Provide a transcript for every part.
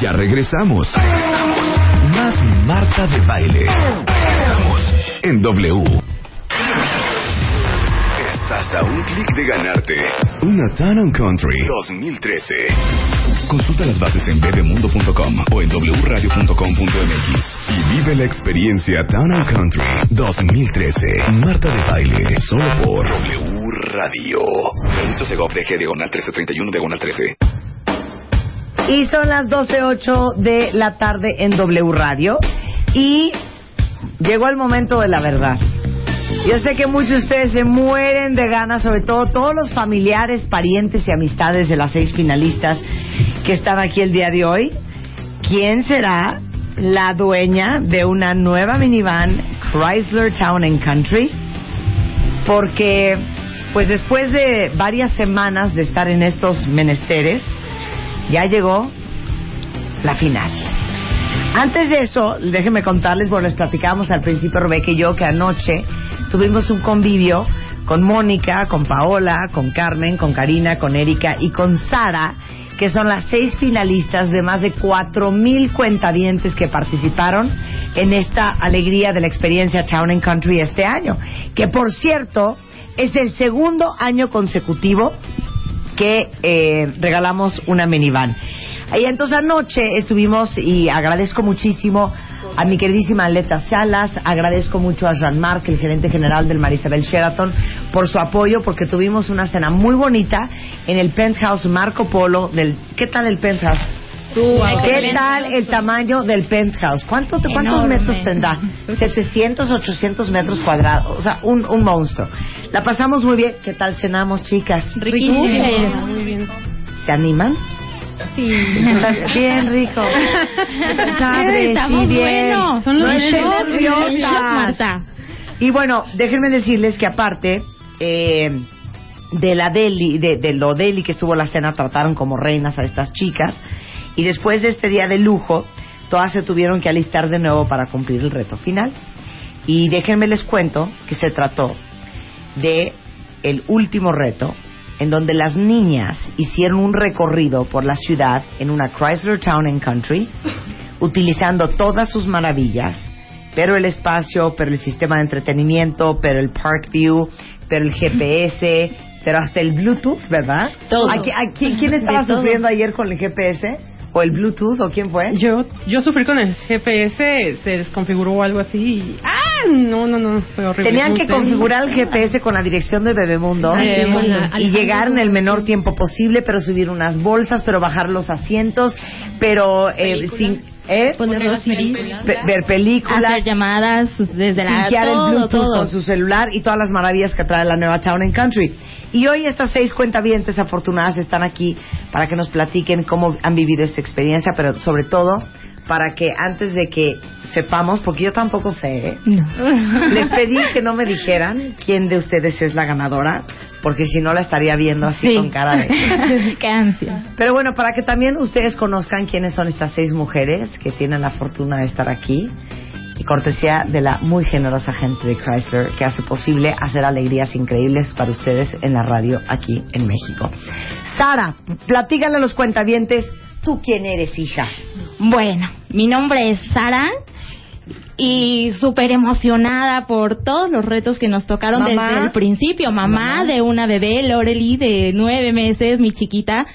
Ya regresamos. Más Marta de Baile. Estamos en W. Estás a un clic de ganarte una Town Country 2013. Consulta las bases en bebemundo.com o en wradio.com.mx y vive la experiencia Town Country 2013. Marta de Baile, solo por W Radio. Permiso Segov DG Diagonal 1331 Diagonal 13. Y son las 12.08 de la tarde en W Radio. Y llegó el momento de la verdad. Yo sé que muchos de ustedes se mueren de ganas, sobre todo todos los familiares, parientes y amistades de las seis finalistas que están aquí el día de hoy. ¿Quién será la dueña de una nueva minivan Chrysler Town and Country? Porque, pues después de varias semanas de estar en estos menesteres, ya llegó la final. Antes de eso, déjenme contarles, bueno, les platicábamos al principio Rebeca y yo que anoche tuvimos un convivio con Mónica, con Paola, con Carmen, con Karina, con Erika y con Sara, que son las seis finalistas de más de cuatro mil cuentavientes que participaron en esta alegría de la experiencia Town and Country este año. Que por cierto, es el segundo año consecutivo que eh, regalamos una minivan. Y entonces anoche estuvimos y agradezco muchísimo a mi queridísima Aleta Salas, agradezco mucho a Jean-Marc, el gerente general del Marisabel Sheraton, por su apoyo, porque tuvimos una cena muy bonita en el penthouse Marco Polo. Del, ¿Qué tal el penthouse? ¿Qué tal el tamaño del penthouse? ¿Cuánto, ¿Cuántos metros tendrá? 700, 800 metros cuadrados. O sea, un, un monstruo. La pasamos muy bien. ¿Qué tal cenamos, chicas? Riquísimo. Muy bien. ¿Se animan? Sí. Bien rico. Padre, sí, muy bien. bueno. Son los no nerviosas. Y bueno, déjenme decirles que aparte eh, de la deli, de, de lo deli que estuvo la cena, trataron como reinas a estas chicas. Y después de este día de lujo, todas se tuvieron que alistar de nuevo para cumplir el reto final. Y déjenme les cuento que se trató de el último reto en donde las niñas hicieron un recorrido por la ciudad en una Chrysler Town and Country utilizando todas sus maravillas, pero el espacio, pero el sistema de entretenimiento, pero el Park View, pero el GPS, pero hasta el Bluetooth, ¿verdad? Todo. ¿A qui- a qui- ¿Quién estaba sufriendo ayer con el GPS? ¿O el Bluetooth? ¿O quién fue? Yo, yo sufrí con el GPS, se desconfiguró o algo así. y- ¡Ah! No, no, no, fue horrible. Tenían que configurar el GPS con la dirección de Bebemundo Sí, y, bueno, y Alejandro. llegar en el menor tiempo posible, pero subir unas bolsas, pero bajar los asientos, pero eh, sin ¿eh? Ponerlos feliz. Pe- ver películas, Hacer llamadas desde la el Bluetooth todo. con su celular y todas las maravillas que trae la nueva Town and Country. Y hoy estas seis cuentavientes afortunadas están aquí para que nos platiquen cómo han vivido esta experiencia, pero sobre todo para que antes de que sepamos, porque yo tampoco sé, ¿eh? les pedí que no me dijeran quién de ustedes es la ganadora, porque si no la estaría viendo así Sí. con cara de... Qué ansia. Pero bueno, para que también ustedes conozcan quiénes son estas seis mujeres que tienen la fortuna de estar aquí y cortesía de la muy generosa gente de Chrysler que hace posible hacer alegrías increíbles para ustedes en la radio aquí en México. Sara, platícale a los cuentavientes, ¿tú quién eres, hija? Bueno, mi nombre es Sara y súper emocionada por todos los retos que nos tocaron Mamá. desde el principio. Mamá, Mamá. de una bebé, Lorely, de nueve meses, mi chiquita.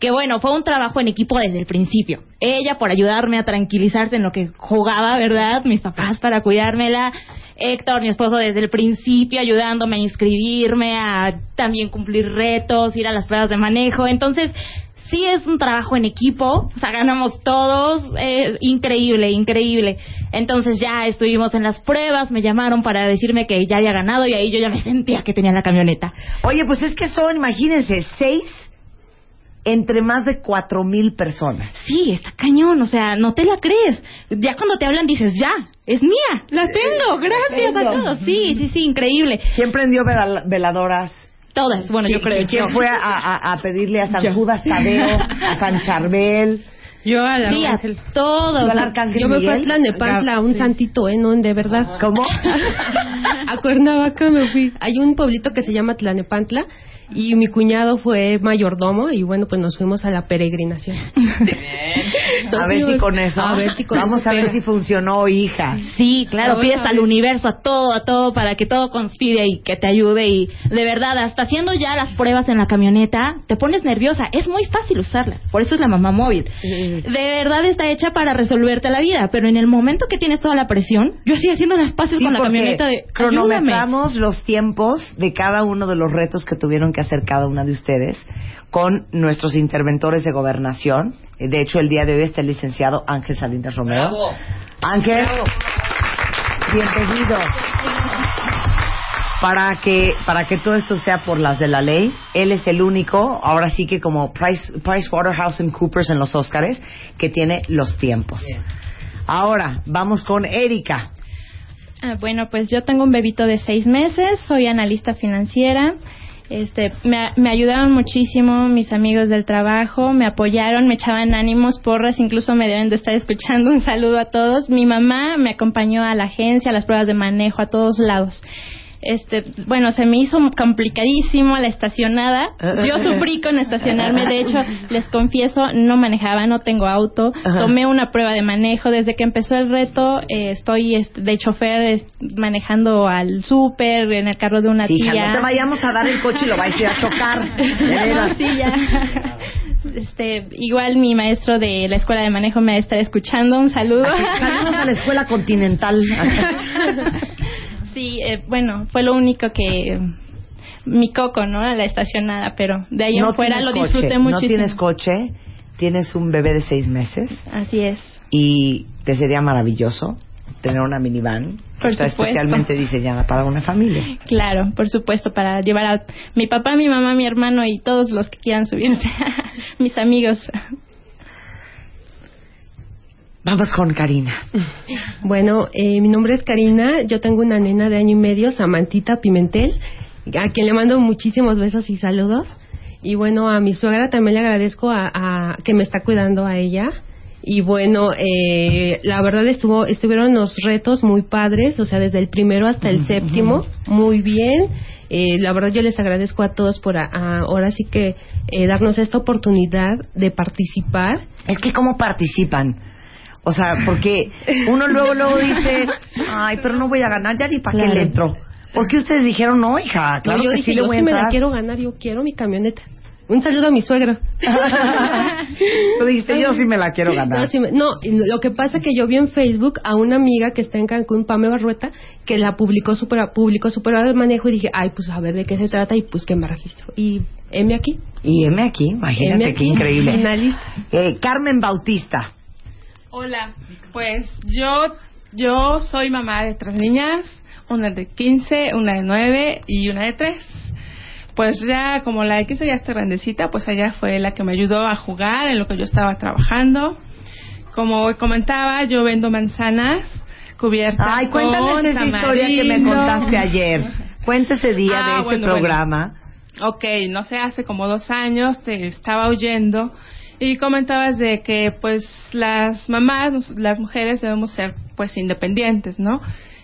Que bueno, fue un trabajo en equipo desde el principio. Ella por ayudarme a tranquilizarse en lo que jugaba, ¿verdad? Mis papás para cuidármela. Héctor, mi esposo, desde el principio ayudándome a inscribirme, a también cumplir retos, ir a las pruebas de manejo. Entonces, sí es un trabajo en equipo, o sea, ganamos todos, eh, increíble, increíble. Entonces ya estuvimos en las pruebas, me llamaron para decirme que ya había ganado y ahí yo ya me sentía que tenía la camioneta. Oye, pues es que son, imagínense, seis entre más de cuatro mil personas. Sí, está cañón, o sea, no te la crees. Ya cuando te hablan dices, ya, es mía, la tengo, gracias a tengo. todos. Sí, sí, sí, increíble. ¿Quién prendió vela- veladoras? Todas, bueno, yo ¿Quién- creo. ¿Quién yo. fue a, a- a pedirle a San Yo. Judas Tadeo, a San Charbel? Yo al Sí, a Arcángel. todos. ¿Al Arcángel Yo me fui a? Tlanepantla, un santito, ¿eh? No, de verdad. ¿Cómo? a Cuernavaca me fui. Hay un pueblito que se llama Tlanepantla y mi cuñado fue mayordomo y bueno, pues nos fuimos a la peregrinación. A ver si con eso. A ver si con Vamos eso a ver pega. si funcionó, hija. Sí, claro, Vamos pides al ver. universo, a todo, a todo, para que todo conspire y que te ayude. Y de verdad, hasta haciendo ya las pruebas en la camioneta, te pones nerviosa. Es muy fácil usarla, por eso es la mamá móvil. De verdad está hecha para resolverte la vida, pero en el momento que tienes toda la presión, yo estoy haciendo las paces Sí, con la camioneta de. ayúdame. cronometramos los tiempos de cada uno de los retos que tuvieron que hacer cada una de ustedes con nuestros interventores de gobernación. De hecho, el día de hoy está el licenciado Ángel Salinas Romero. Ángel, bienvenido. Para que, para que todo esto sea por las de la ley, él es el único, ahora sí que como Price, PricewaterhouseCoopers en los Óscares, que tiene los tiempos. Ahora, vamos con Erika. Ah, bueno, pues yo tengo un bebito de seis meses, soy analista financiera. Este, me, me ayudaron muchísimo mis amigos del trabajo, me apoyaron, me echaban ánimos, porras, incluso me deben de estar escuchando. Un saludo a todos. Mi mamá me acompañó a la agencia, a las pruebas de manejo, a todos lados. Este, bueno, se me hizo complicadísimo la estacionada. Yo sufrí con estacionarme. De hecho, les confieso, no manejaba, no tengo auto. Tomé una prueba de manejo. Desde que empezó el reto, eh, estoy este, de chofer es- manejando al súper, en el carro de una Sí, hija, tía. no te vayamos a dar el coche y lo vais a ir a chocar. No, sí, ya. Este, igual mi maestro de la escuela de manejo me va a estar escuchando. Un saludo. Salimos a la escuela continental. Sí, eh, bueno, fue lo único que mi coco, ¿no? La estacionada, pero de ahí en fuera lo disfruté coche, muchísimo. No tienes coche, tienes un bebé de seis meses Así es. y te sería maravilloso tener una minivan Por está supuesto. especialmente diseñada para una familia. Claro, por supuesto, para llevar a mi papá, mi mamá, mi hermano y todos los que quieran subirse, mis amigos. Vamos con Karina. Bueno, eh, mi nombre es Karina, yo tengo una nena de año y medio, Samantita Pimentel, a quien le mando muchísimos besos y saludos. Y bueno, a mi suegra también le agradezco a, a- que me está cuidando a ella. Y bueno, eh, la verdad estuvo, estuvieron los retos muy padres, o sea, desde el primero hasta el séptimo, muy bien. Eh, la verdad yo les agradezco a todos por a- a- ahora sí que eh, darnos esta oportunidad de participar. Es que cómo participan. O sea, porque uno luego luego dice, ay, pero no voy a ganar ya ni para qué le entro. ¿Por qué ustedes dijeron no, hija? Claro no, yo que dije, sí le yo voy a sí me la entrar". quiero ganar, yo quiero mi camioneta. Un saludo a mi suegro. Tú dijiste, yo sí me la quiero ganar. No, sí me- no, y lo que pasa es que yo vi en Facebook a una amiga que está en Cancún, Pame Barrueta, que la publicó super, publicó super de manejo y dije, ay, pues a ver de qué se trata y pues que me registro. Y M aquí. Y M aquí, imagínate M qué increíble. finalista. Eh, Carmen Bautista. Hola, pues yo yo soy mamá de tres niñas, una de 15, una de 9 y una de 3. Pues ya como la X ya está grandecita, pues ella fue la que me ayudó a jugar en lo que yo estaba trabajando. Como comentaba, yo vendo manzanas cubiertas Ay, con cuéntanos esa historia que me contaste ayer. Cuenta ese día Ah, de ese bueno, programa. Ok, no sé, hace como dos años te estaba oyendo y comentabas de que pues las mamás, las mujeres debemos ser pues independientes, ¿no?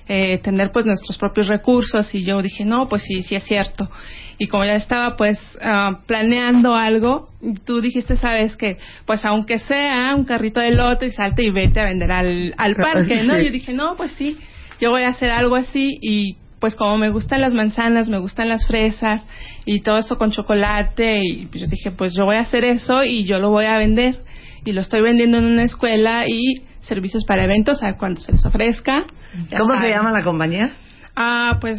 Eh, tener pues nuestros propios recursos y yo dije, no, pues sí, sí es cierto. Y como ya estaba pues ah, planeando algo, tú dijiste, sabes que pues aunque sea un carrito de lote y salte y vete a vender al, al parque, ¿no? Sí. Yo dije, no, pues sí, yo voy a hacer algo así y pues como me gustan las manzanas, me gustan las fresas y todo eso con chocolate y pues yo dije, pues yo voy a hacer eso y yo lo voy a vender y lo estoy vendiendo en una escuela y servicios para eventos a cuando se les ofrezca. ¿Cómo se llama la compañía? Ah, pues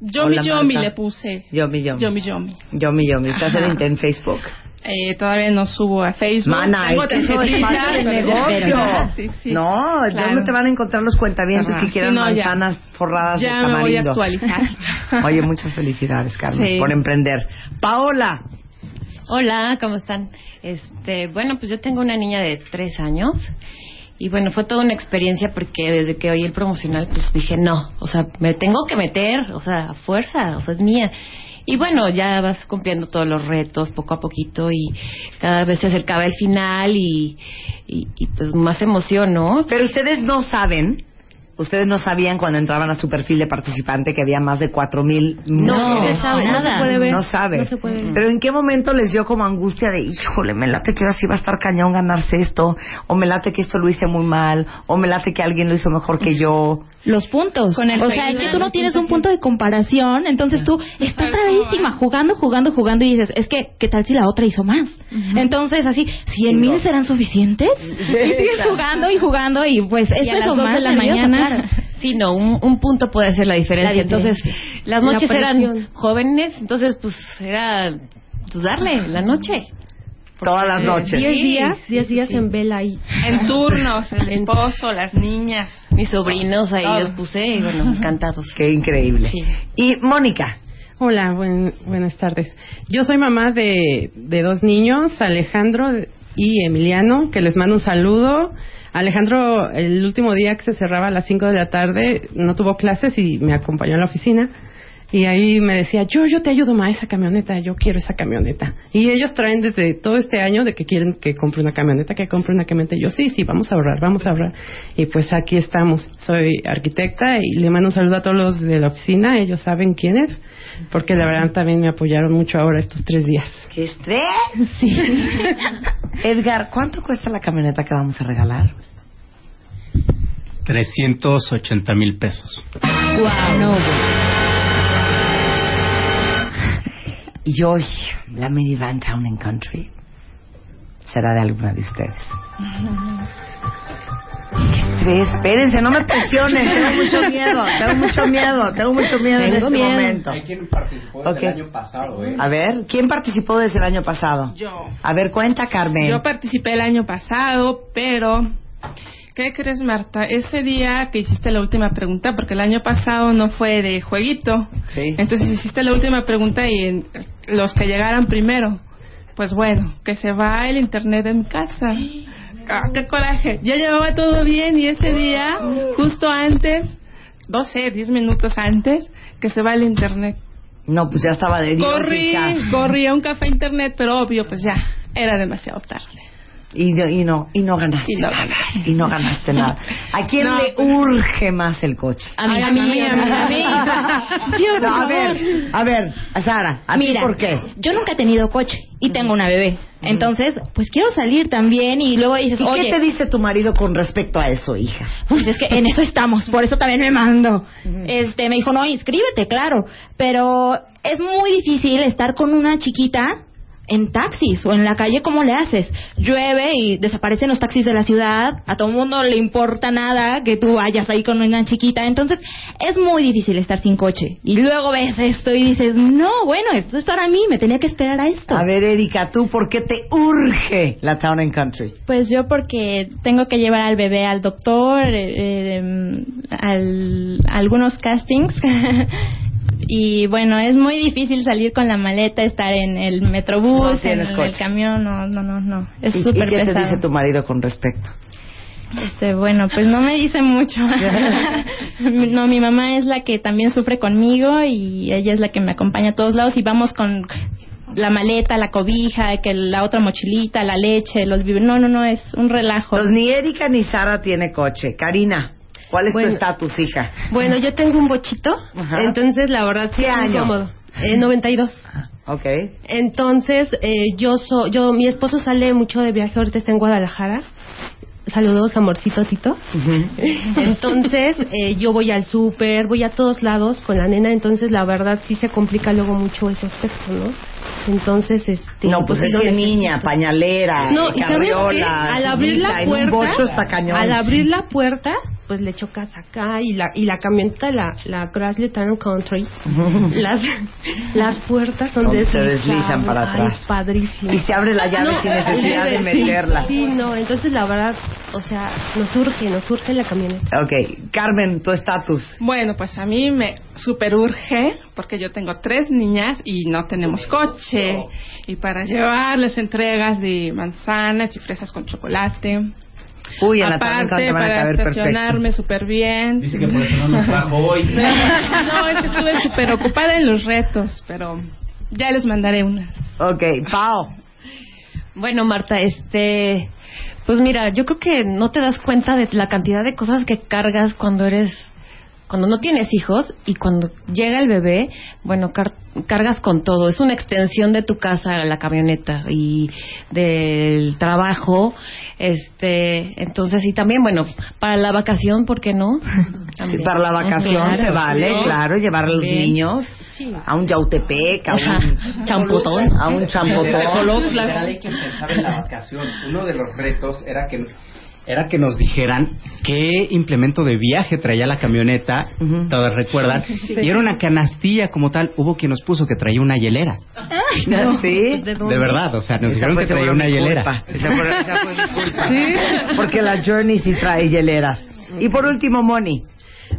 Yomi Yomi le puse. Yomi Yomi. Yomi Yomi. Yomi Yomi. ¿Estás en Facebook? Eh, todavía no subo a Facebook. Mana, Tengo pero ya- negocio. sí, sí. No, Claro. ¿dónde te van a encontrar los cuentavientes Ajá. que quieran Sí, no, ya. manzanas forradas Ya de me voy a tamarindo? actualizar. Oye, muchas felicidades, Carmen, Sí. por emprender. Paola. Hola, ¿cómo están? Este, bueno, pues yo tengo una niña de tres años y bueno, fue toda una experiencia porque desde que oí el promocional, pues dije no, o sea, me tengo que meter, o sea, a fuerza, o sea, es mía. Y bueno, ya vas cumpliendo todos los retos poco a poquito y cada vez se acercaba el final y, y, y, pues más emoción, ¿no? Pero ustedes no saben Ustedes no sabían cuando entraban a su perfil de participante que había más de cuatro mil. No, no se sabe, no se puede ver. No sabe. No se puede ver. Pero ¿en qué momento les dio como angustia de, híjole, me late que ahora sí va a estar cañón ganarse esto? O me late que esto lo hice muy mal. O me late que alguien lo hizo mejor que yo. Los puntos. Con el o sea, es que tú no tienes un punto de comparación, entonces tú estás bravísima jugando, jugando, jugando y dices, es que, ¿qué tal si la otra hizo más? Entonces, así, ¿cien mil serán suficientes? y sigues jugando y jugando y pues Y eso a es las lo más de la mañana. Claro. Sí, no, un, un punto puede hacer la diferencia. La Entonces, las La noches eran presión. jóvenes, entonces pues era pues, darle la noche. Todas las noches. Diez Sí, días, sí, diez sí, días sí. en vela ahí. En turnos, el esposo, las niñas. Mis sobrinos ahí Todo. los puse y bueno, encantados. Qué increíble. Sí. Y Mónica. Hola, buen- buenas tardes. Yo soy mamá de, de dos niños, Alejandro y Emiliano, que les mando un saludo. Alejandro, el último día que se cerraba a las 5 de la tarde, no tuvo clases y me acompañó a la oficina. Y ahí me decía, yo, yo te ayudo más esa camioneta, yo quiero esa camioneta. Y ellos traen desde todo este año de que quieren que compre una camioneta, que compre una camioneta. Y yo, sí, sí, vamos a ahorrar, vamos a ahorrar. Y pues aquí estamos. Soy arquitecta y le mando un saludo a todos los de la oficina, ellos saben quién es, porque la verdad también me apoyaron mucho ahora estos tres días. ¡Qué estrés! Edgar, ¿cuánto cuesta la camioneta que vamos a regalar? 380 mil pesos. Wow, no, Y hoy, la minivan Town and Country será de alguna de ustedes. ¡Qué estrés! Espérense, no me presionen. Tengo mucho miedo, tengo mucho miedo, tengo mucho miedo en Tengo este miedo. momento. quien participó desde el Ok. año pasado, ¿eh? A ver, ¿quién participó desde el año pasado? Yo. A ver, cuenta, Carmen. Yo participé el año pasado, pero ¿qué crees, Marta? Ese día que hiciste la última pregunta, porque el año pasado no fue de jueguito. Sí. Entonces hiciste la última pregunta y en- los que llegaran primero. Pues bueno, que se va el internet mi casa. Ah, ¡Qué coraje! Ya llevaba todo bien y ese día, justo antes, no sé, 10 minutos antes, que se va el internet. No, pues ya estaba de Corrí, corrí a un café internet, pero obvio, pues ya, era demasiado tarde. Y no, y no, y no ganaste Y no nada. gané. Y no ganaste nada. ¿A quién No, le urge más el coche? A mí, a mí, a mí, a ver, a ver, Sara, ¿a Mira, por qué? yo nunca he tenido coche y tengo una bebé. Entonces, pues quiero salir también y luego dices, ¿Y oye, qué te dice tu marido con respecto a eso, hija? pues es que en eso estamos, por eso también me mando. Este, me dijo, no, inscríbete, claro. Pero es muy difícil estar con una chiquita en taxis o en la calle, ¿cómo le haces? Llueve y desaparecen los taxis de la ciudad, a todo el mundo le importa nada que tú vayas ahí con una chiquita, entonces es muy difícil estar sin coche. Y luego ves esto y dices, no, bueno, esto es para mí, me tenía que esperar a esto. A ver, Erika, ¿tú por qué te urge la Town and Country? Pues yo porque tengo que llevar al bebé al doctor, eh, eh, al, a algunos castings. y bueno, es muy difícil salir con la maleta, estar en el No metrobús, en el, camión, no, no, no, no. Es ¿Y, y súper qué te pesado. dice tu marido con respecto? Este, bueno, pues no me dice mucho. no, mi mamá es la que también sufre conmigo y ella es la que me acompaña a todos lados y vamos con la maleta, la cobija, que la otra mochilita, la leche, los. No, no, no, es un relajo. Pues ni Erika ni Sara tiene coche. Karina, ¿cuál es Bueno. tu estatus, hija? Bueno, yo tengo un bochito, Ajá. entonces la verdad sí ¿Qué es muy cómodo. Eh, 92. Ok. Entonces, eh, yo so, yo, mi esposo sale mucho de viaje, ahorita está en Guadalajara. Saludos, amorcito Tito. Entonces, eh, yo voy al súper, voy a todos lados con la nena, entonces la verdad sí se complica luego mucho ese aspecto, ¿no? Entonces, este... No, pues sí es que niña, pañalera, No, y sabes qué? al abrir la puerta, bocho está cañón. al abrir la puerta, pues le chocas acá y la y la camioneta la la Chrysler Town Country, las las puertas son Son- se deslizan para Ay, atrás. padrísimo. Y se abre la llave sin necesidad de sí, meterla. Sí, no, entonces la verdad, o sea, nos surge, nos surge la camioneta. Ok, Carmen, tu estatus. Bueno, pues a mí me super urge porque yo tengo tres niñas y no tenemos coche. Y para llevarles entregas de manzanas y fresas con chocolate. Uy, en la tarde Aparte, te van a para estacionarme súper bien. Dice que por eso no nos trajo hoy. no, es que estuve súper ocupada en los retos, pero ya les mandaré unas. Ok, Pau. Bueno, Marta, este, Pues mira, yo creo que no te das cuenta de la cantidad de cosas que cargas cuando eres cuando no tienes hijos y cuando llega el bebé, bueno, car- cargas con todo. Es una extensión de tu casa, la camioneta y del trabajo. Este, entonces, y también, bueno, para la vacación, ¿por qué no? Sí, para la vacación Claro, se vale, ¿no? claro, llevar a los niños a un Yautepec, a un Champotón. a un champotón. Literal, hay que pensar en la vacación. Uno de los retos era que era que nos dijeran qué implemento de viaje traía la camioneta, Ujú. todos recuerdan, y era una canastilla como tal. Hubo quien nos puso que traía una hielera. ¿Sí? ¿De De verdad, o sea, nos Esa dijeron que traía una hielera. culpa. Esa fue, esa fue mi culpa. Porque la Journey sí trae hieleras. Y por último, Moni,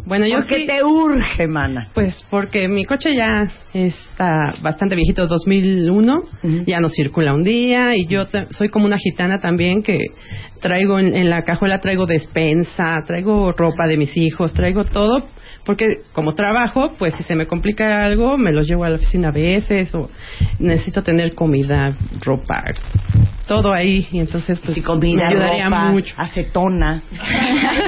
Bueno, yo ¿por qué sí, te urge, mana? pues porque mi coche ya está bastante viejito, 2001, Ujú. ya no circula un día y yo te- soy como una gitana también que traigo en, en la cajuela traigo despensa, traigo ropa de mis hijos, traigo todo porque como trabajo, pues si se me complica algo, me los llevo a la oficina a veces o necesito tener comida, ropa, todo ahí y entonces pues Si comida, me ayudaría ropa, mucho. acetona,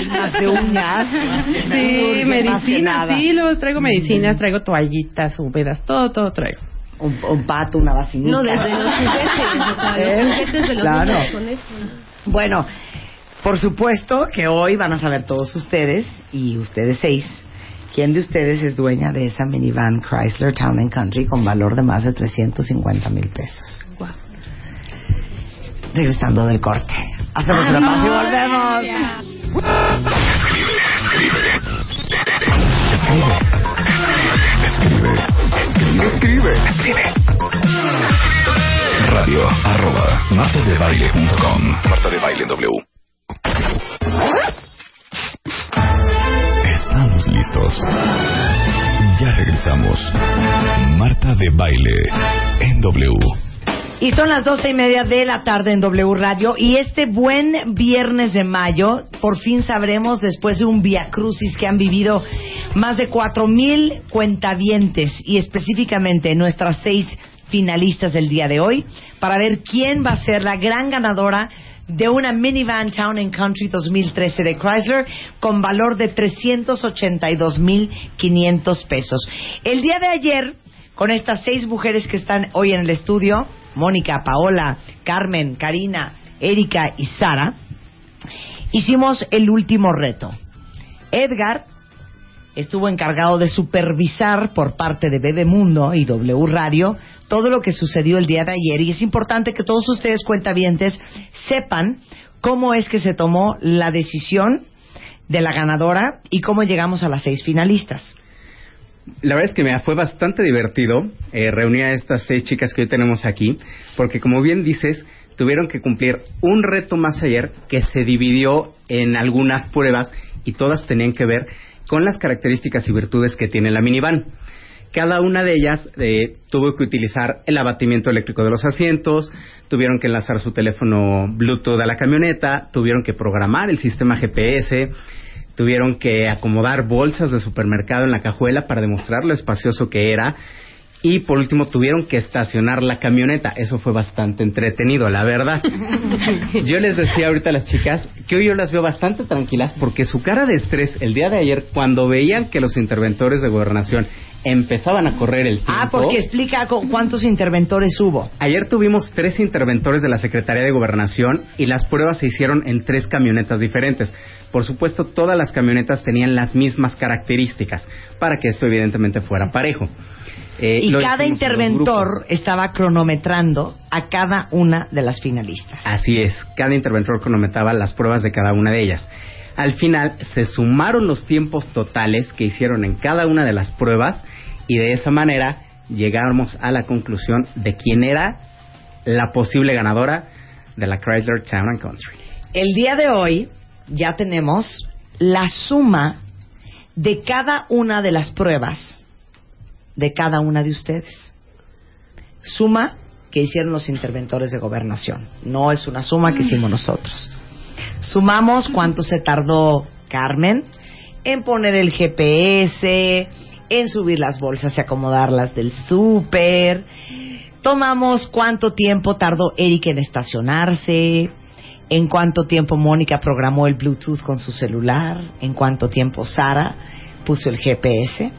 más de uñas. Sí, Más que medicina, nada. sí, luego traigo medicinas, traigo toallitas húmedas, todo, todo traigo. Un, un pato, una vacinita. No, desde los juguetes, o sea, ¿Eh? los juguetes de los Claro. niños con eso. Bueno, por supuesto que hoy van a saber todos ustedes, y ustedes seis, quién de ustedes es dueña de esa minivan Chrysler Town and Country con valor de más de 350 mil pesos. Regresando del corte. Hacemos una pausa y volvemos. Escribe, escribe, escribe, escribe. Radio arroba martadebaile.com Marta de Baile W. Estamos listos. Ya regresamos. Marta de Baile en W. Y son las doce y media de la tarde en W Radio. Y este buen viernes de mayo, por fin sabremos, después de un via crucis que han vivido más de cuatro mil cuentavientes y específicamente nuestras seis finalistas del día de hoy, para ver quién va a ser la gran ganadora de una minivan Town and Country 2013 de Chrysler con valor de 382.500 pesos. El día de ayer, con estas seis mujeres que están hoy en el estudio, Mónica, Paola, Carmen, Karina, Erika y Sara, hicimos el último reto. Edgar estuvo encargado de supervisar por parte de Bebemundo y W Radio todo lo que sucedió el día de ayer y es importante que todos ustedes cuentavientes sepan cómo es que se tomó la decisión de la ganadora y cómo llegamos a las seis finalistas. La verdad es que me fue bastante divertido eh, reunir a estas seis chicas que hoy tenemos aquí, porque como bien dices, tuvieron que cumplir un reto más ayer que se dividió en algunas pruebas y todas tenían que ver con las características y virtudes que tiene la minivan. Cada una de ellas eh, tuvo que utilizar el abatimiento eléctrico de los asientos, tuvieron que enlazar su teléfono Bluetooth a la camioneta, tuvieron que programar el sistema GPS, tuvieron que acomodar bolsas de supermercado en la cajuela para demostrar lo espacioso que era y por último tuvieron que estacionar la camioneta. Eso fue bastante entretenido, la verdad. Yo les decía ahorita a las chicas que hoy yo las veo bastante tranquilas porque su cara de estrés el día de ayer cuando veían que los interventores de gobernación empezaban a correr el tiempo. Ah, porque explica cu- cuántos interventores hubo. Ayer tuvimos tres interventores de la Secretaría de Gobernación y las pruebas se hicieron en tres camionetas diferentes. Por supuesto, todas las camionetas tenían las mismas características para que esto evidentemente fuera parejo. Eh, Y cada interventor estaba cronometrando a cada una de las finalistas. Así es, cada interventor cronometraba las pruebas de cada una de ellas. Al final se sumaron los tiempos totales que hicieron en cada una de las pruebas y de esa manera llegamos a la conclusión de quién era la posible ganadora de la Chrysler Town and Country. El día de hoy ya tenemos la suma de cada una de las pruebas de cada una de ustedes. Suma que hicieron los interventores de gobernación. No es una suma que hicimos nosotros. Sumamos cuánto se tardó Carmen en poner el GPS, en subir las bolsas y acomodarlas del súper. Tomamos cuánto tiempo tardó Eric en estacionarse, en cuánto tiempo Mónica programó el Bluetooth con su celular, en cuánto tiempo Sara puso el GPS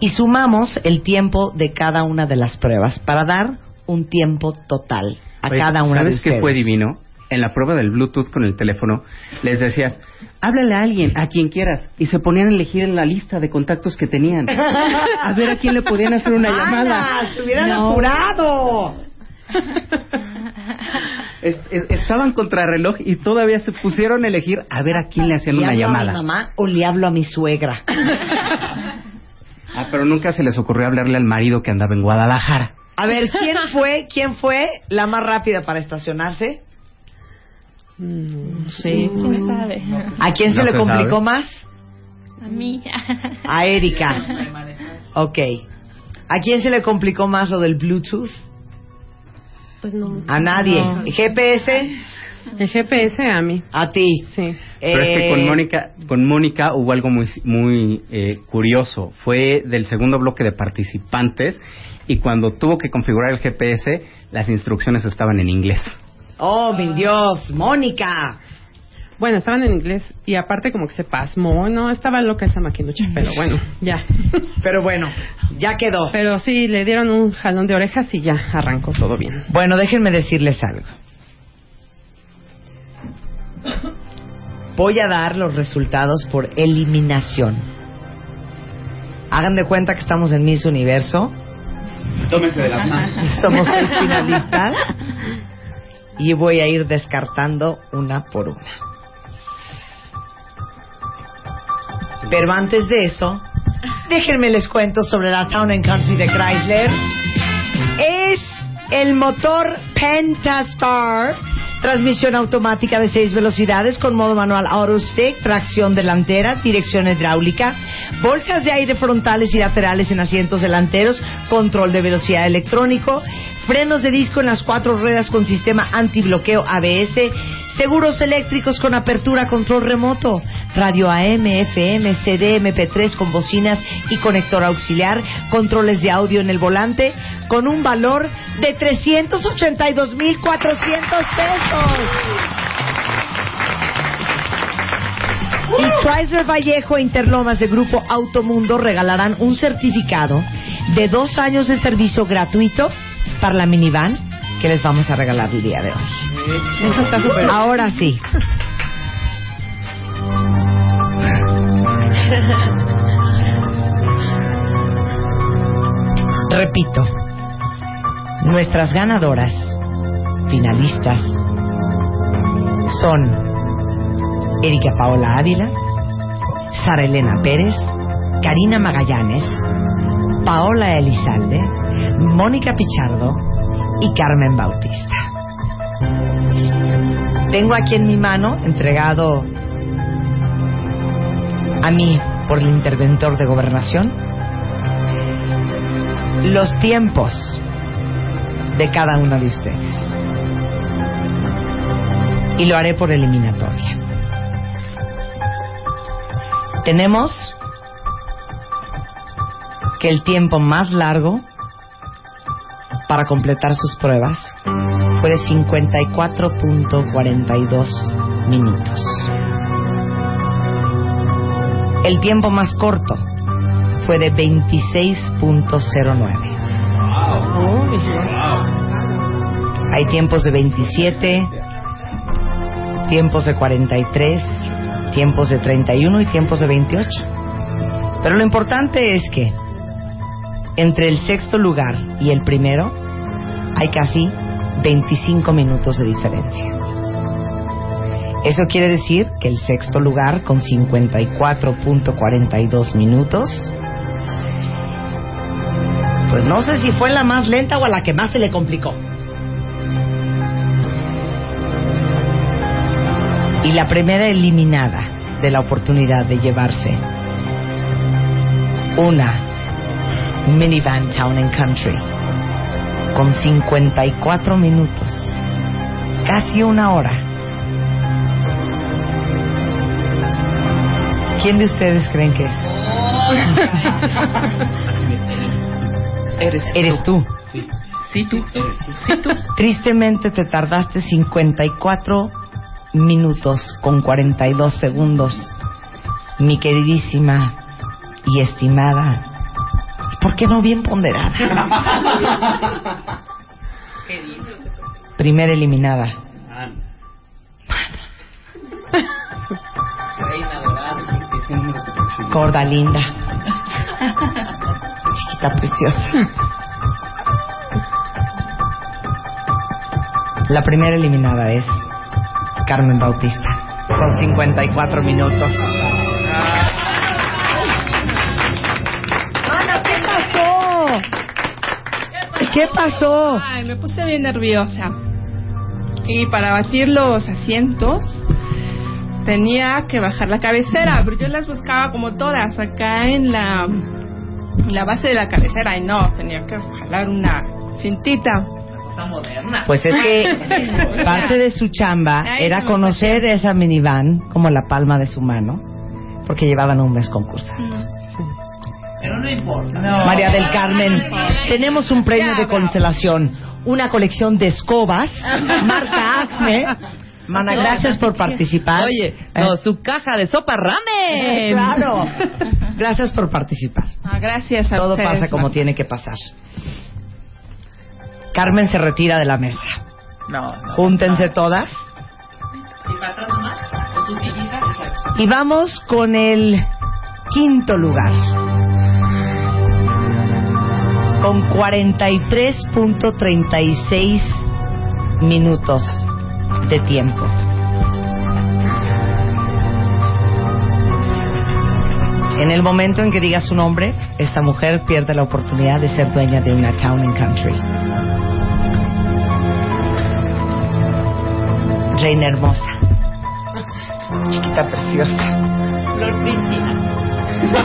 y sumamos el tiempo de cada una de las pruebas para dar un tiempo total a Oye, cada una de ¿Sabes ustedes. qué fue divino? En la prueba del Bluetooth con el teléfono, les decías, háblale a alguien, a quien quieras, y se ponían a elegir en la lista de contactos que tenían. A ver a quién le podían hacer una llamada. ¡Ana, se hubieran No. apurado! Es- es- estaban contra reloj y todavía se pusieron a elegir a ver a quién le hacían ¿Le una hablo a mi mamá o le hablo a mi suegra? Ah, pero nunca se les ocurrió hablarle al marido que andaba en Guadalajara. A ver, ¿quién fue, quién fue la más rápida para estacionarse? Sí. ¿Quién sabe? ¿A quién se No le complicó sabe. más? A mí. A Erika. Ok. ¿A quién se le complicó más lo del Bluetooth? Pues no. A nadie. No. GPS, El GPS a mí. a ti. Sí. Pero es que con Eh, Mónica, con Mónica hubo algo muy, muy eh, curioso. Fue del segundo bloque de participantes y cuando tuvo que configurar el GPS, las instrucciones estaban en inglés. Oh, mi Dios, Mónica. Bueno, estaban en inglés y aparte como que se pasmó. No, estaba loca esa maquinucha, pero bueno, ya. Pero bueno, ya quedó. Pero sí, le dieron un jalón de orejas y ya arrancó todo bien. Bueno, déjenme decirles algo. Voy a dar los resultados por eliminación. Hagan de cuenta que estamos en Miss Universo. Tómense de las manos. Somos seis finalistas. Y voy a ir descartando una por una. Pero antes de eso, déjenme les cuento sobre la Town Country de Chrysler. Es el motor Pentastar, transmisión automática de seis velocidades con modo manual Auto Stick, tracción delantera, dirección hidráulica, bolsas de aire frontales y laterales en asientos delanteros, control de velocidad electrónico, frenos de disco en las cuatro ruedas con sistema antibloqueo ABS, seguros eléctricos con apertura control remoto, radio AM, FM, CD, MP3 con bocinas y conector auxiliar, controles de audio en el volante, con un valor de 382.400 pesos. Y Chrysler Vallejo e Interlomas de Grupo Automundo regalarán un certificado de dos años de servicio gratuito para la minivan que les vamos a regalar el día de hoy. Eso está. Ahora sí. Repito, nuestras ganadoras, finalistas, son Erika Paola Ávila, Sara Elena Pérez, Karina Magallanes, Paola Elizalde, Mónica Pichardo y Carmen Bautista. Tengo aquí en mi mano, entregado a mí por el interventor de gobernación, los tiempos de cada una de ustedes. Y lo haré por eliminatoria. Tenemos que el tiempo más largo para completar sus pruebas fue de 54.42 minutos. El tiempo más corto fue de 26.09. Hay tiempos de 27, tiempos de 43, tiempos de 31 y tiempos de 28. Pero lo importante es que entre el sexto lugar y el primero hay casi 25 minutos de diferencia. Eso quiere decir que el sexto lugar con 54.42 minutos, pues no sé si fue la más lenta o a la que más se le complicó. Y la primera eliminada de la oportunidad de llevarse una minivan Town and Country con 54 minutos, casi una hora. ¿Quién de ustedes creen que es? Eres, Eres tú. Sí, tú. Sí, tú. Tristemente te tardaste 54 minutos con 42 segundos. Mi queridísima y estimada, ¿por qué no bien ponderada? Primera eliminada. Gorda linda. Chiquita preciosa. La primera eliminada es Carmen Bautista, con 54 minutos. ¿Qué pasó? Ay, me puse bien nerviosa. Y para batir los asientos tenía que bajar la cabecera, pero yo las buscaba como todas acá en la, en la base de la cabecera y no, tenía que jalar una cintita. Pues es que parte de su chamba Ay, era conocer esa minivan como la palma de su mano, porque llevaban un mes concursando. Pero no importa. María del Carmen, tenemos un premio de consolación, una colección de escobas, marca Acme. Mana, gracias por participar. Oye, Eh, no, su caja de sopa ramen. claro. Gracias por participar. Ah, gracias a Todo ustedes. pasa como tiene que pasar. Carmen se retira de la mesa. No, no. Júntense todas. ¿Y para atrás nomás? ¿Con tu sillita? Y vamos con el quinto lugar. Con 43.36 minutos de tiempo. En el momento en que diga su nombre, esta mujer pierde la oportunidad de ser dueña de una town and country. Reina hermosa. Chiquita preciosa. Flor prístina.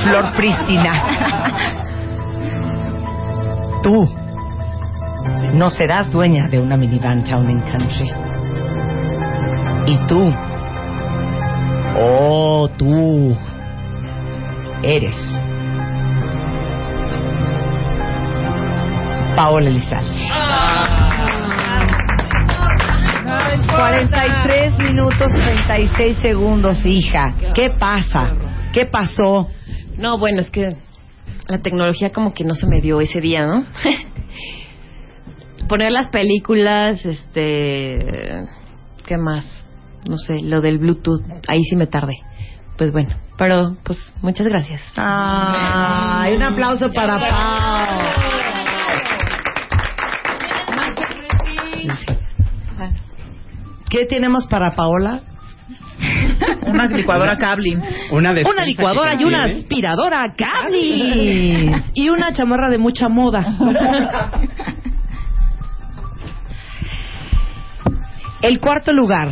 Flor prístina. Tú no serás dueña de una minivan Town and Country. Y tú, oh, tú, eres Paola Elizalde. 43 minutos 36 segundos, hija. ¿Qué pasa? ¿Qué pasó? No, bueno, es que la tecnología como que no se me dio ese día, ¿no? Poner las películas, este... ¿Qué más? No sé, lo del Bluetooth, ahí sí me tardé. Pues bueno, pero pues muchas gracias. Ay, un aplauso para Pau. ¿Qué tenemos para Paola? Una licuadora Cablin. Una, licuadora y una aspiradora Cablin. Y una chamarra de mucha moda. El cuarto lugar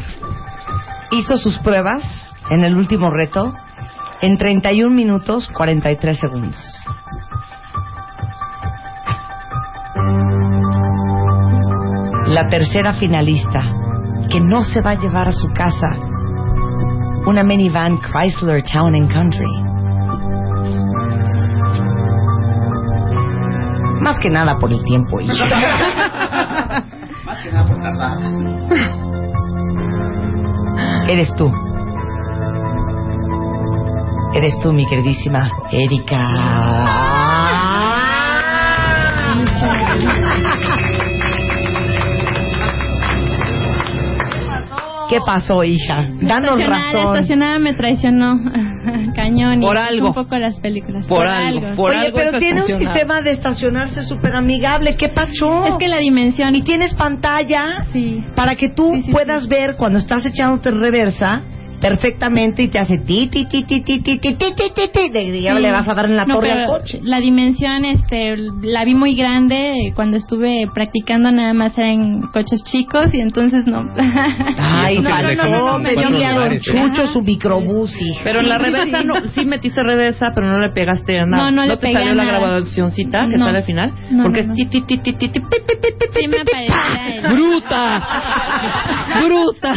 hizo sus pruebas en el último reto en 31 minutos 43 segundos. La tercera finalista, que no se va a llevar a su casa una minivan Chrysler Town and Country. Más que nada por el tiempo, hija. Más que nada por tardar. Eres tú. Eres tú, mi queridísima Erika. ¿Qué pasó, hija? Danos razón. estacionada me traicionó. Cañón. y Por algo. Un poco las películas. Por algo, por Oye, algo pero tiene un sistema de estacionarse súper amigable. ¿Qué pacho? Es que la dimensión. Y tienes pantalla Sí. para que tú Sí, sí, puedas ver cuando estás echándote en reversa perfectamente y te hace ti ti ti ti ti ti ti ti ti ti ti de- ya Sí. le vas a dar en la No, torre al coche. La dimensión, este, la vi muy grande cuando estuve practicando nada más era en coches chicos y entonces no. Ay, no, no, no, me dio miedo. ¿eh? Chucho su microbús. Pero en la reversa no, sí metiste reversa, pero no le pegaste a nada. No, no le te salió la grabacióncita que sale al final? Porque es ti, ti, ti, ti, ti, el- ¡Bruta! ¡Bruta!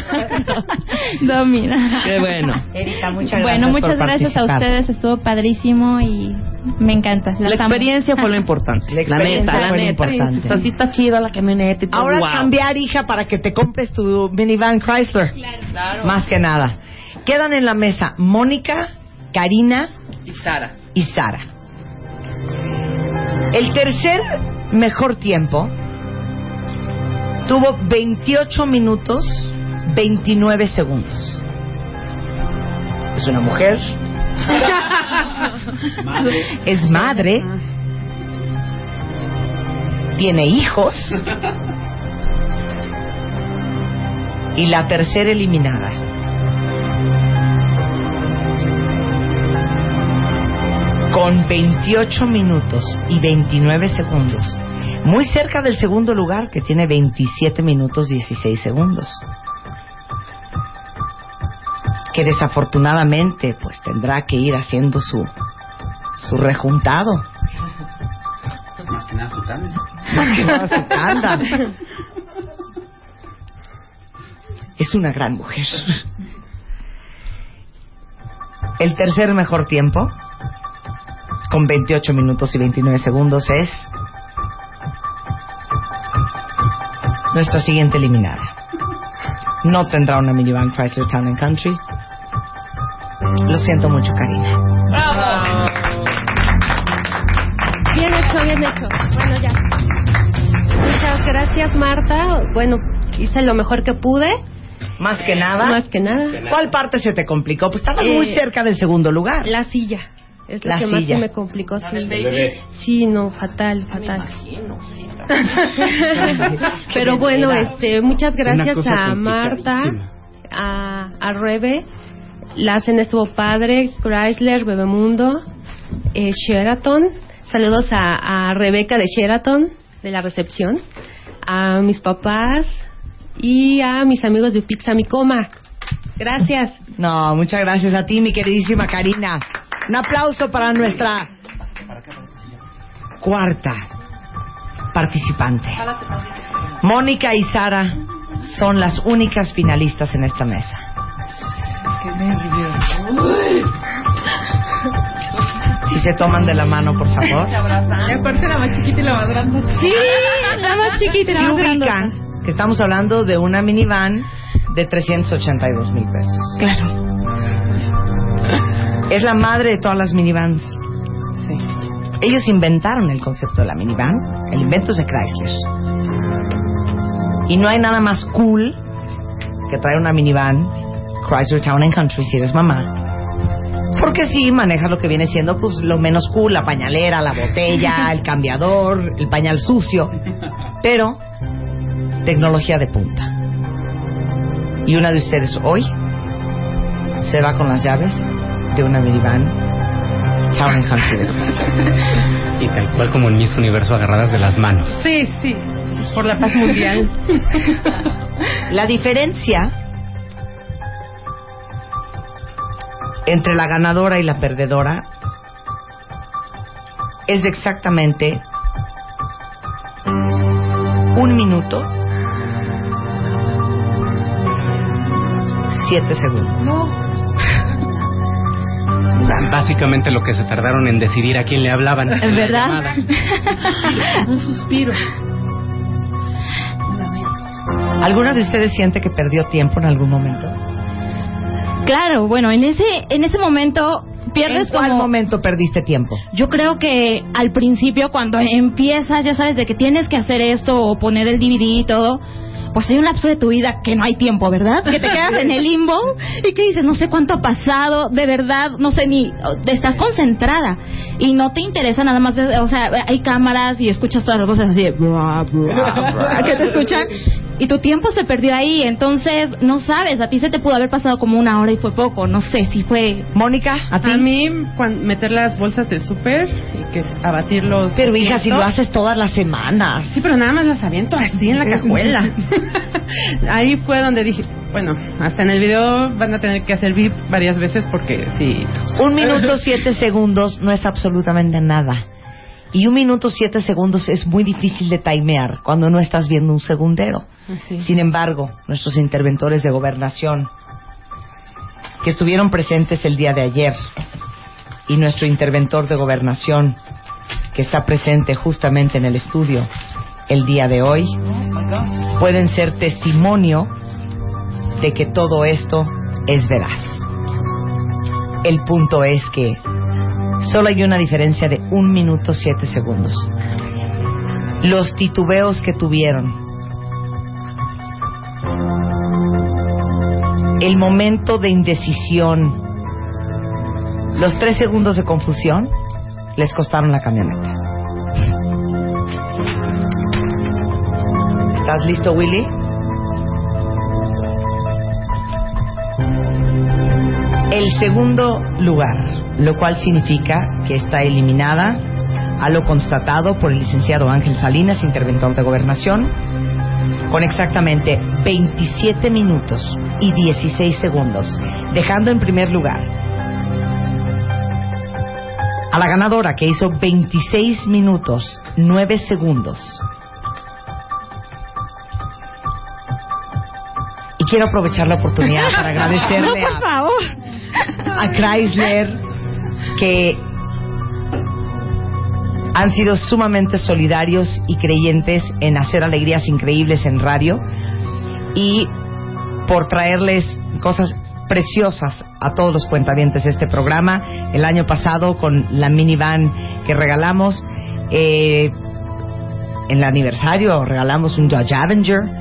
no, mira. Qué bueno. Erika, muchas gracias. Bueno, muchas por gracias a ustedes, estuvo padrísimo y me encanta. La amo. experiencia fue lo importante. La experiencia neta, la fue lo neta. importante. O sea, sí está chida la camioneta y todo. Ahora wow. cambiar, hija, para que te compres tu minivan Chrysler. Claro. Más que nada. Quedan en la mesa Mónica, Karina Y Sara. y Sara. El tercer mejor tiempo tuvo 28 minutos 29 segundos. Es una mujer. Es madre. Tiene hijos. Y la tercera eliminada. Con 28 minutos y 29 segundos. Muy cerca del segundo lugar, que tiene 27 minutos 16 segundos. Que desafortunadamente, pues tendrá que ir haciendo su, su rejuntado. Más que nada su tanda. Más que nada su tanda. Es una gran mujer. El tercer mejor tiempo, con 28 minutos y 29 segundos, es nuestra siguiente eliminada. No tendrá una minivan Chrysler Town and Country. Lo siento mucho, Karina. Bien hecho, bien hecho. Bueno, ya. Muchas gracias, Marta. Bueno, hice lo mejor que pude. Más que nada. Más que nada. ¿Cuál parte se te complicó? Pues estabas Eh, muy cerca del segundo lugar. La silla. Es lo La que más se me complicó. Sí. El bebé. Sí, no, fatal, fatal. Pero bueno, este, muchas gracias a Marta, a, a Rebe. La cena estuvo padre, Chrysler, Bebemundo, eh, Sheraton. Saludos a, a Rebeca de Sheraton, de la recepción, a mis papás y a mis amigos de Pizza Mi Coma. Gracias. No, muchas gracias a ti, mi queridísima Karina. Un aplauso para nuestra cuarta participante. Mónica y Sara son las únicas finalistas en esta mesa. Si se toman de la mano, por favor. Y aparte la más chiquita y la más grande. Sí, la más chiquita y la más grandota. que estamos hablando de una minivan de 382 mil pesos. Claro. Es la madre de todas las minivans. Ellos inventaron el concepto de la minivan. El invento es de Chrysler. Y no hay nada más cool que traer una minivan Chrysler Town and Country si eres mamá. Porque sí, manejas lo que viene siendo pues lo menos cool, la pañalera, la botella, el cambiador, el pañal sucio. Pero tecnología de punta. Y una de ustedes hoy se va con las llaves de una minivan Town and Country. Y tal cual como en Miss Universo agarradas de las manos. Sí, sí. Por la paz mundial. La diferencia entre la ganadora y la perdedora es de exactamente un minuto siete segundos. Básicamente lo que se tardaron en decidir a quién le hablaban. Es verdad. Un suspiro. ¿Alguna de ustedes siente que perdió tiempo en algún momento? Claro, bueno, en ese en ese momento pierdes ¿En cuál como momento perdiste tiempo? Yo creo que al principio cuando empiezas, ya sabes de que tienes que hacer esto o poner el DVD y todo, pues hay un lapso de tu vida que no hay tiempo, ¿verdad? Que te quedas en el limbo y que dices, no sé cuánto ha pasado, de verdad, no sé ni, estás concentrada y no te interesa nada más, o sea, hay cámaras y escuchas todas las voces así, de bra, que te escuchan y tu tiempo se perdió ahí, entonces no sabes, a ti se te pudo haber pasado como una hora y fue poco, no sé si fue... Mónica, a ti. A mí, meter las bolsas de súper y que abatirlos. Pero hija, si lo haces todas las semanas. Sí, pero nada más las aviento así en la cajuela. Ahí fue donde dije, bueno, hasta en el video van a tener que hacer VIP varias veces porque sí. Un minuto siete segundos no es absolutamente nada. Y un minuto siete segundos es muy difícil de timear cuando no estás viendo un segundero. Sin embargo, nuestros interventores de gobernación que estuvieron presentes el día de ayer y nuestro interventor de gobernación que está presente justamente en el estudio el día de hoy pueden ser testimonio de que todo esto es veraz. El punto es que solo hay una diferencia de un minuto siete segundos. Los titubeos que tuvieron, el momento de indecisión, los tres segundos de confusión, les costaron la camioneta. ¿Estás listo, Willy? El segundo lugar, lo cual significa que está eliminada a lo constatado por el licenciado Ángel Salinas, interventor de gobernación, con exactamente 27 minutos y 16 segundos, dejando en primer lugar a la ganadora que hizo 26 minutos 9 segundos. Y quiero aprovechar la oportunidad para agradecerle No, por a, favor. a Chrysler que han sido sumamente solidarios y creyentes en hacer alegrías increíbles en radio y por traerles cosas preciosas a todos los cuentavientes de este programa. El año pasado con la minivan que regalamos, eh, en el aniversario regalamos un Dodge Avenger.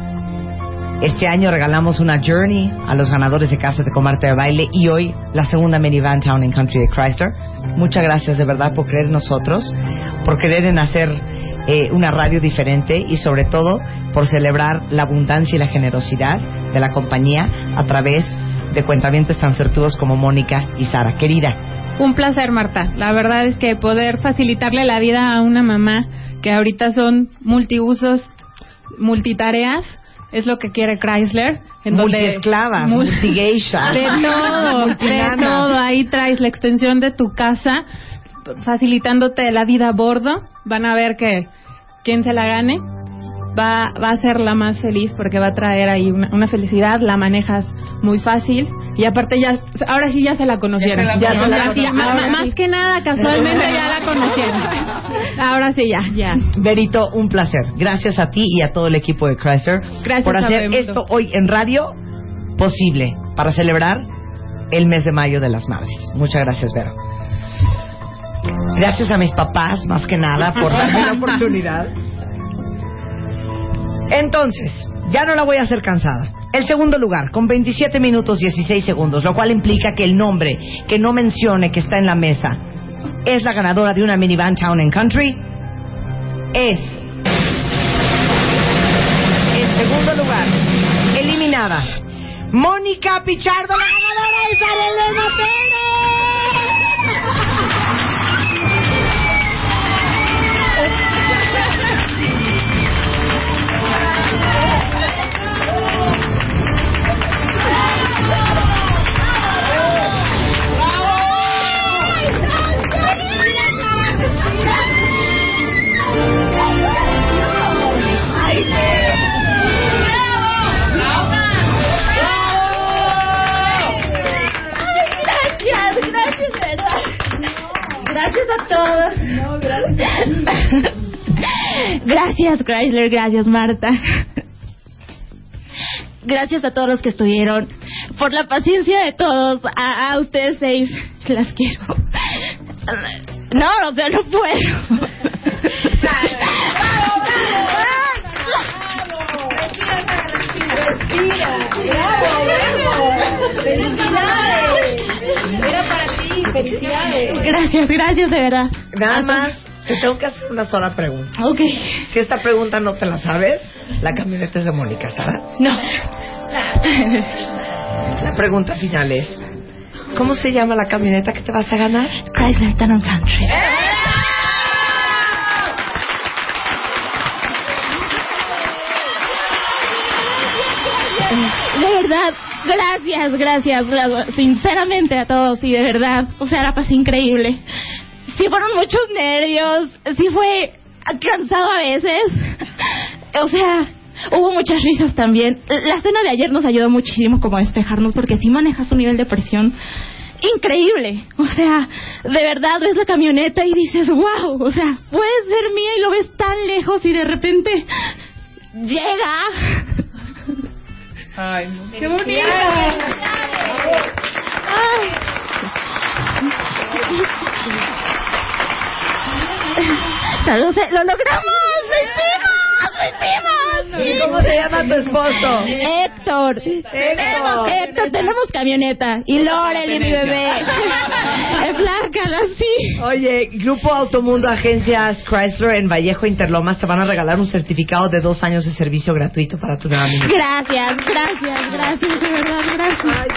Este año regalamos una Journey a los ganadores de Casas de Comarte de Baile y hoy la segunda minivan Town and Country de Chrysler. Muchas gracias de verdad por creer en nosotros, por creer en hacer eh, una radio diferente y sobre todo por celebrar la abundancia y la generosidad de la compañía a través de cuentavientes tan certudos como Mónica y Sara. Querida, Un placer, Marta. La verdad es que poder facilitarle la vida a una mamá que ahorita son multiusos, multitareas, es lo que quiere Chrysler. En donde- multiesclava, Mul- multigeisha. De todo, de todo. Ahí traes la extensión de tu casa, facilitándote la vida a bordo. Van a ver que quien se la gane va, va a ser la más feliz porque va a traer ahí una, una felicidad. La manejas muy fácil. Y aparte ya, ahora sí ya se la conocieron. Ya se la Ahora conocieron. sí, ma- ma- más que nada, casualmente ya la conocieron. Ahora sí ya. Ya. Berito, un placer. Gracias a ti y a todo el equipo de Chrysler Gracias por hacer esto hoy en radio posible para celebrar el mes de mayo de las madres. Muchas gracias, Vero. Gracias a mis papás, más que nada, por darme la oportunidad. Entonces, ya no la voy a hacer cansada. El segundo lugar, con 27 minutos 16 segundos, lo cual implica que el nombre que no mencione que está en la mesa es la ganadora de una minivan Town and Country, es en segundo lugar, eliminada, Mónica Pichardo, la ganadora Arelena Gracias, Chrysler, gracias, Marta. Gracias a todos los que estuvieron, por la paciencia de todos, a, a ustedes seis, las quiero. No, o sea, no puedo. Era para ti, felicidades. Gracias, gracias, de verdad. Nada más, te tengo que hacer una sola pregunta. Ok. Si esta pregunta no te la sabes, la camioneta es de Mónica, Sara. No. La pregunta final es, ¿cómo se llama la camioneta que te vas a ganar? Chrysler Town Country. De verdad, gracias, gracias, gra- sinceramente a todos y de verdad, o sea, la pasé increíble. Sí fueron muchos nervios, sí fue cansado a veces, o sea, hubo muchas risas también. La cena de ayer nos ayudó muchísimo como a despejarnos porque sí manejas un nivel de presión increíble. O sea, de verdad ves la camioneta y dices, wow, o sea, puede ser mía y lo ves tan lejos y de repente llega. Ay, no. qué bonito. Salud, lo logramos, lo hicimos, lo hicimos. ¿Y cómo se llama tu esposo? Héctor. Tenemos, Héctor, tenemos camioneta. Y Lorel, mi bebé. Enflárcala, sí. Oye, Grupo Automundo Agencias Chrysler en Vallejo Interlomas te van a regalar un certificado de dos años de servicio gratuito para tu nueva amiga. Gracias, gracias, gracias, de verdad, gracias.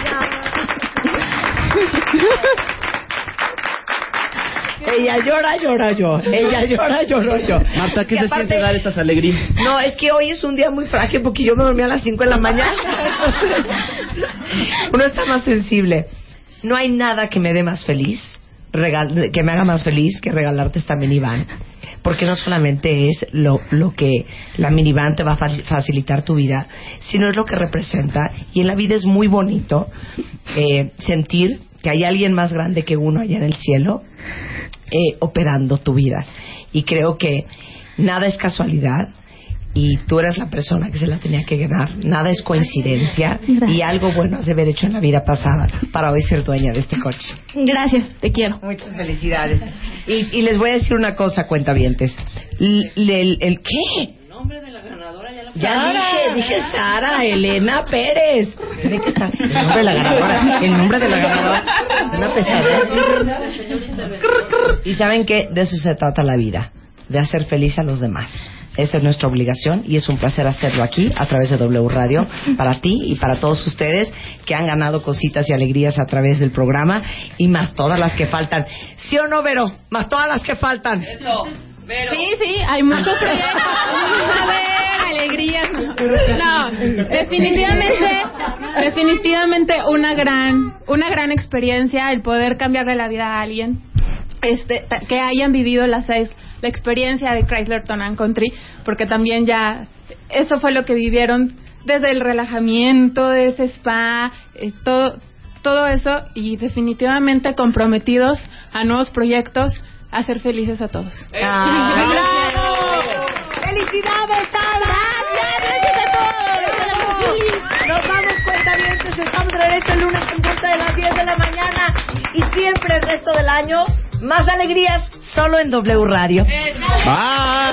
Ella llora, llora yo. Ella llora, lloro yo. Marta, ¿qué Y se aparte- siente dar estas alegrías? No, es que hoy es un día muy frágil porque yo me dormí a las 5 de la mañana. Uno está más sensible. No hay nada que me dé más feliz, regal- que me haga más feliz que regalarte esta minivan. Porque no solamente es lo, lo que la minivan te va a fa- facilitar tu vida, sino es lo que representa. Y en la vida es muy bonito eh, sentir que hay alguien más grande que uno allá en el cielo eh, operando tu vida. Y creo que nada es casualidad y tú eres la persona que se la tenía que ganar. Nada es coincidencia y algo bueno has de haber hecho en la vida pasada para hoy ser dueña de este coche. Gracias, te quiero. Muchas felicidades. Y, y les voy a decir una cosa, cuentavientes. L- el, el qué? Ya dije, dije Sara Elena Pérez. ¿De qué está? El nombre de la ganadora. El nombre de la ganadora. Una pesadilla. Y saben que de eso se trata la vida, de hacer feliz a los demás. Esa es nuestra obligación y es un placer hacerlo aquí a través de W Radio para ti y para todos ustedes que han ganado cositas y alegrías a través del programa y más todas las que faltan. ¿Sí o no, Vero? Más todas las que faltan. Sí, sí, hay muchos proyectos. A ver, alegrías. No, definitivamente, definitivamente una gran, una gran experiencia el poder cambiarle la vida a alguien. Este, que hayan vivido las seis, la experiencia de Chrysler Town and Country, porque también ya eso fue lo que vivieron desde el relajamiento de ese spa, eh, todo, todo eso y definitivamente comprometidos a nuevos proyectos, a ser felices a todos. Ah, ¡Bravo! ¡Felicidades, Sara! ¡Gracias a todos! Nos vamos, cuentavientes. Estamos de regreso el lunes en punto de las 10 de la mañana. Y siempre el resto del año, más alegrías solo en W Radio. Bye.